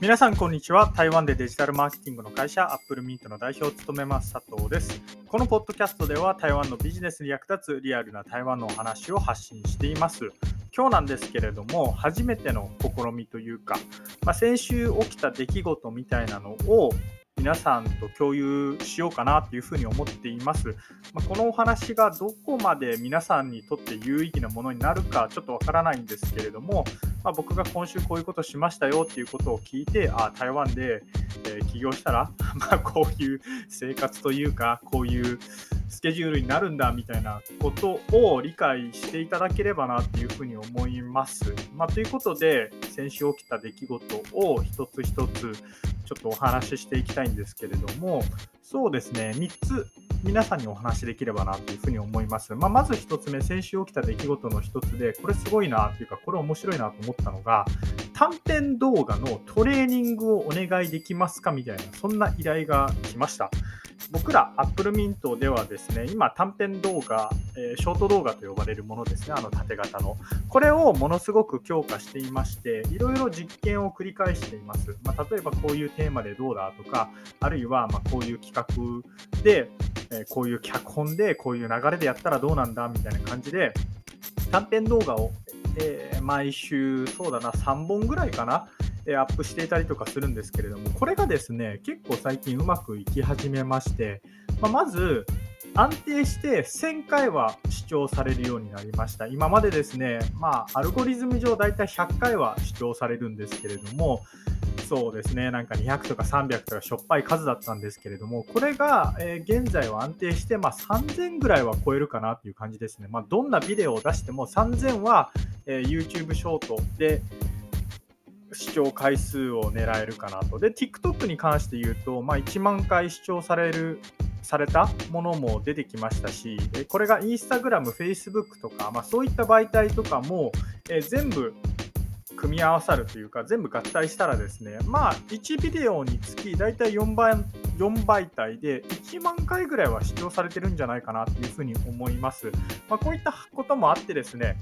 皆さんこんにちは。台湾でデジタルマーケティングの会社アップルミントの代表を務めます佐藤です。このポッドキャストでは台湾のビジネスに役立つリアルな台湾のお話を発信しています。今日なんですけれども初めての試みというか、まあ、先週起きた出来事みたいなのを皆さんと共有しようかなというふうに思っています。まあ、このお話がどこまで皆さんにとって有意義なものになるかちょっとわからないんですけれども、まあ、僕が今週こういうことしましたよっていうことを聞いて、あ台湾で、え、起業したら、まあ、こういう生活というか、こういうスケジュールになるんだみたいなことを理解していただければなっていうふうに思います。まあ、ということで、先週起きた出来事を一つ一つちょっとお話ししていきたいんですけれども、そうですね、3つ皆さんにお話しできればなというふうに思います。まあ、まず1つ目、先週起きた出来事の1つで、これすごいなというか、これ面白いなと思ったのが、短編動画のトレーニングをお願いできますかみたいな、そんな依頼が来ました。僕ら Apple Mint ではですね、今短編動画、え、ショート動画と呼ばれるものですね、あの縦型の。これをものすごく強化していまして、いろいろ実験を繰り返しています。まあ、例えばこういうテーマでどうだとか、あるいはまこういう企画で、え、こういう脚本でこういう流れでやったらどうなんだみたいな感じで、短編動画を、え、毎週、そうだな、3本ぐらいかな、アップしていたりとかするんですけれども、これがですね、結構最近うまくいき始めまして、まあ、まず、安定して1000回は視聴されるようになりました。今までですね、まあ、アルゴリズム上だいたい100回は視聴されるんですけれども、そうですね、なんか200とか300とかしょっぱい数だったんですけれども、これが、えー、現在は安定して、まあ、3000ぐらいは超えるかなっていう感じですね。まあ、どんなビデオを出しても3000は、えー、YouTube ショートで、視聴回数を狙えるかなと。で、TikTok に関して言うと、まあ、1万回視聴される、されたものも出てきましたし、これが Instagram、Facebook とか、まあ、そういった媒体とかも、え全部組み合わさるというか、全部合体したらですね、まあ、1ビデオにつき大体4倍 ,4 媒体で1万回ぐらいは視聴されてるんじゃないかなというふうに思います。まあ、こういったこともあってですね、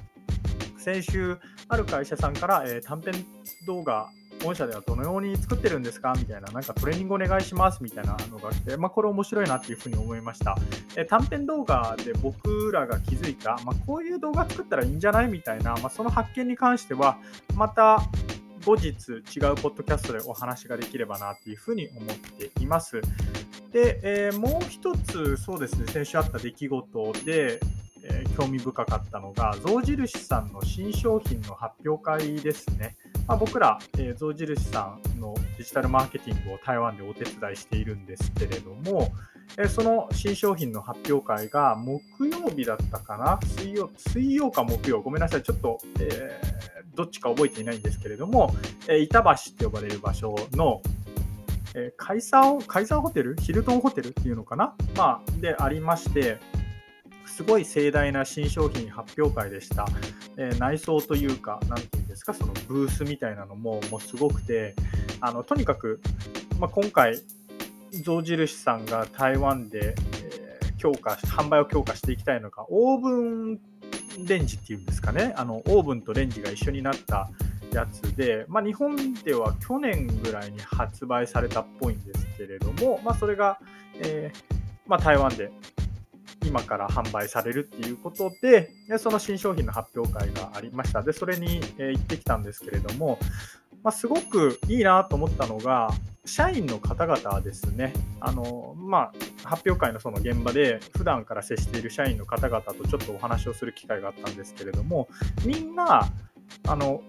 先週、ある会社さんから、えー、短編動画、御社ではどのように作ってるんですか？みたいな、なんかトレーニングお願いしますみたいなのが来て、まあ、これ面白いなっていうふうに思いました。え、短編動画で僕らが気づいた、まあ、こういう動画作ったらいいんじゃない？みたいな、まあ、その発見に関しては、また後日違うポッドキャストでお話ができればなっていうふうに思っています。で、えー、もう一つ、そうですね、先週あった出来事で、え、興味深かったのが、象印さんの新商品の発表会ですね。まあ、僕ら、えー、象印さんのデジタルマーケティングを台湾でお手伝いしているんですけれども、えー、その新商品の発表会が木曜日だったかな？水曜水曜か木曜、ごめんなさい、ちょっと、えー、どっちか覚えていないんですけれども、え、板橋って呼ばれる場所の、えー、カイサーカイザーホテル？ヒルトンホテルっていうのかな？まあ、でありまして、すごい盛大な新商品発表会でした。えー、内装というか、なんてですか、そのブースみたいなのももうすごくて、あのとにかく、まあ、今回、象印さんが台湾で、えー、強化、販売を強化していきたいのが、オーブンレンジっていうんですかね、あのオーブンとレンジが一緒になったやつで、まあ、日本では去年ぐらいに発売されたっぽいんですけれども、まあ、それが、えーまあ、台湾で今から販売されるっていうことで、その新商品の発表会がありました。で、それに、え行ってきたんですけれども、まあ、すごくいいなと思ったのが、社員の方々ですね、あのまあ、発表会のその現場で、普段から接している社員の方々とちょっとお話をする機会があったんですけれども、みんな、あの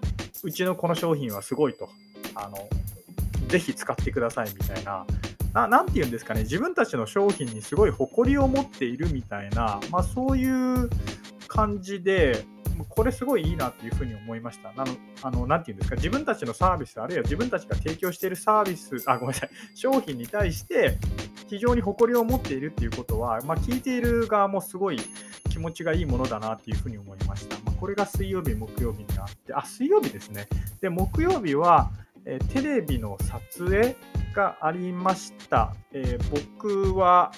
うちのこの商品はすごいと、あのぜひ使ってくださいみたいな、ななんて言うんですかね、自分たちの商品にすごい誇りを持っているみたいな、まあ、そういう感じで、これすごいいいなっていうふうに思いました。なの、あの、なて言うんですか、自分たちのサービス、あるいは自分たちが提供しているサービス、あ、ごめんなさい、商品に対して非常に誇りを持っているっていうことは、まあ、聞いている側もすごい気持ちがいいものだなっていうふうに思いました。まあ、これが水曜日、木曜日にあって、あ、水曜日ですね。で、木曜日は、えテレビの撮影がありました。え、僕は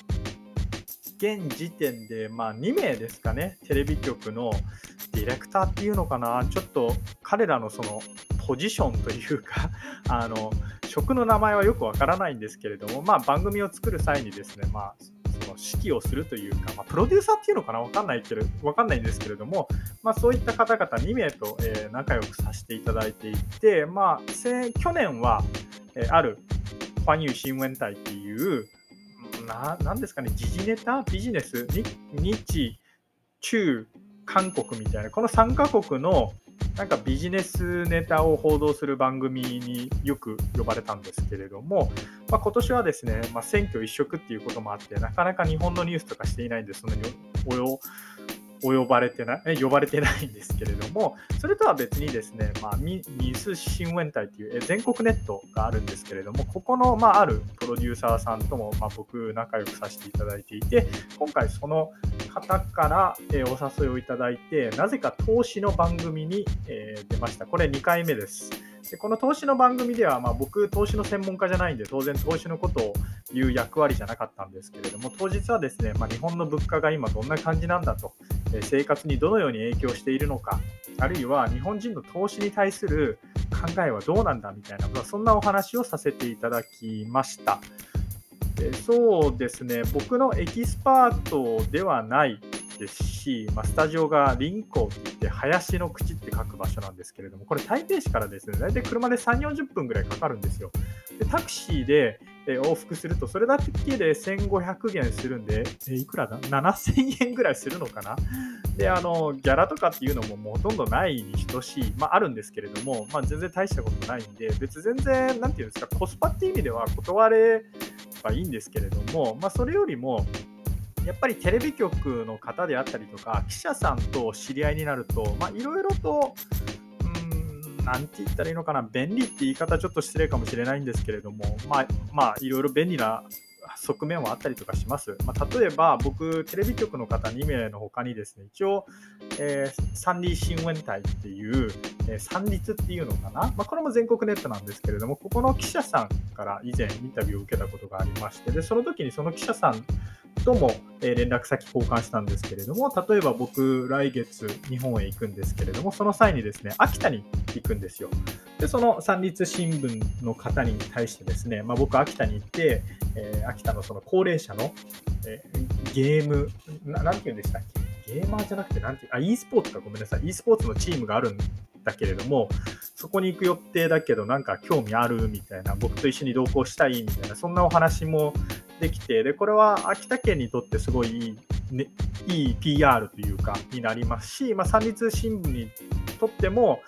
現時点で、まあ、2名ですかね、テレビ局のディレクターっていうのかな、ちょっと彼らのそのポジションというか あの職の名前はよくわからないんですけれども、まあ、番組を作る際にですね、まあ、その指揮をするというか、まあ、プロデューサーっていうのかな？わかんないけど、わかんないんですけれども、まあ、そういった方々2名と、えー、仲良くさせていただいていて、まあ、去年は、えー、あるファニュー新聞隊っていう、ななんですかね、時事ネタ？ビジネス？日、中、韓国みたいな、この3カ国のなんかビジネスネタを報道する番組によく呼ばれたんですけれども、まあ、今年はですね、まあ、選挙一色っていうこともあって、なかなか日本のニュースとかしていないんで、そんなに及ばれてない？呼ばれてないんですけれども、それとは別にですね、まあ、ミス新聞隊という全国ネットがあるんですけれども、ここの、まあ、あるプロデューサーさんとも、まあ、僕、仲良くさせていただいていて、今回その方からお誘いをいただいて、なぜか投資の番組に出ました。これ2回目です。でこの投資の番組では、まあ、僕、投資の専門家じゃないんで、当然投資のことを言う役割じゃなかったんですけれども、当日はですね、まあ、日本の物価が今どんな感じなんだと、え生活にどのように影響しているのか、あるいは日本人の投資に対する考えはどうなんだみたいな、まあ、そんなお話をさせていただきました。そうですね、僕のエキスパートではないですし、まあ、スタジオが林港って言って、林の口って書く場所なんですけれども、これ台北市からですね、大体車で3、40分ぐらいかかるんですよ。でタクシーで往復すると、それだけで1500元するんで、えいくらだ ?7000 円ぐらいするのかな？で、あの、ギャラとかっていうのももうほとんどないに等しい、まああるんですけれども、まあ全然大したことないんで、別全然、なんていうんですか、コスパっていう意味では断ればいいんですけれども、まあそれよりも、やっぱりテレビ局の方であったりとか、記者さんと知り合いになると、いろいろと、うん、なんて言ったらいいのかな、便利って言い方ちょっと失礼かもしれないんですけれども、まあ、まあ、いろいろ便利な側面はあったりとかします。まあ、例えば、僕、テレビ局の方2名の他にですね、一応、えー、三立新聞隊っていう、えー、三立っていうのかな、まあ、これも全国ネットなんですけれども、ここの記者さんから以前インタビューを受けたことがありまして、でその時にその記者さんとも、連絡先交換したんですけれども、例えば僕、来月日本へ行くんですけれども、その際にですね、秋田に行くんですよ。で、その三立新聞の方に対してですね、まあ、僕、秋田に行って、えー、秋田のその高齢者の、えー、ゲームな、なんて言うんでしたっけ？ゲーマーじゃなくて、なんてあ、e スポーツか、ごめんなさい。e スポーツのチームがあるんだけれども、そこに行く予定だけど、なんか興味あるみたいな、僕と一緒に同行したいみたいな、そんなお話もできて、で、これは秋田県にとってすごいいい、ね、いい PR というか、になりますし、まあ、三立新聞にとっても、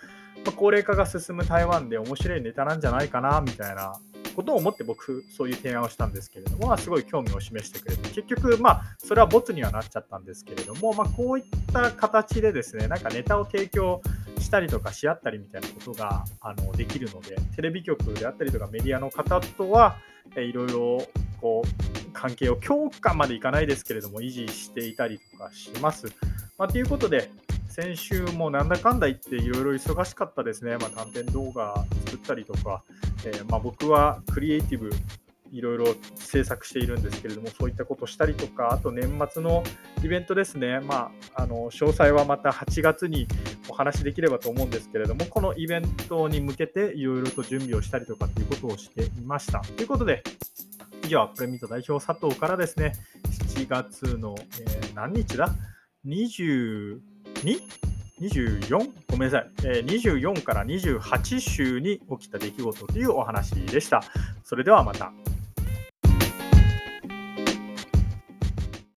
まあ、高齢化が進む台湾で面白いネタなんじゃないかな、みたいなことを思って僕、そういう提案をしたんですけれども、まあ、すごい興味を示してくれて、結局、まあ、それはボツにはなっちゃったんですけれども、まあ、こういった形でですね、なんかネタを提供したりとかし合ったりみたいなことがあのできるので、テレビ局であったりとかメディアの方とは、えいろいろこう関係を強化までいかないですけれども維持していたりとかします。まあ、ということで先週もなんだかんだ言っていろいろ忙しかったですね、まあ、短編動画作ったりとか、えー、ま僕はクリエイティブいろいろ制作しているんですけれども、そういったことしたりとか、あと年末のイベントですね、まあ、あの詳細はまた8月にお話しできればと思うんですけれども、このイベントに向けていろいろと準備をしたりとかっていうことをしていました。ということで、以上、プレミート代表佐藤からですね、7月の、えー、何日だ ?22? 24? ごめんなさい、えー、24から28週に起きた出来事というお話でした。それではまた。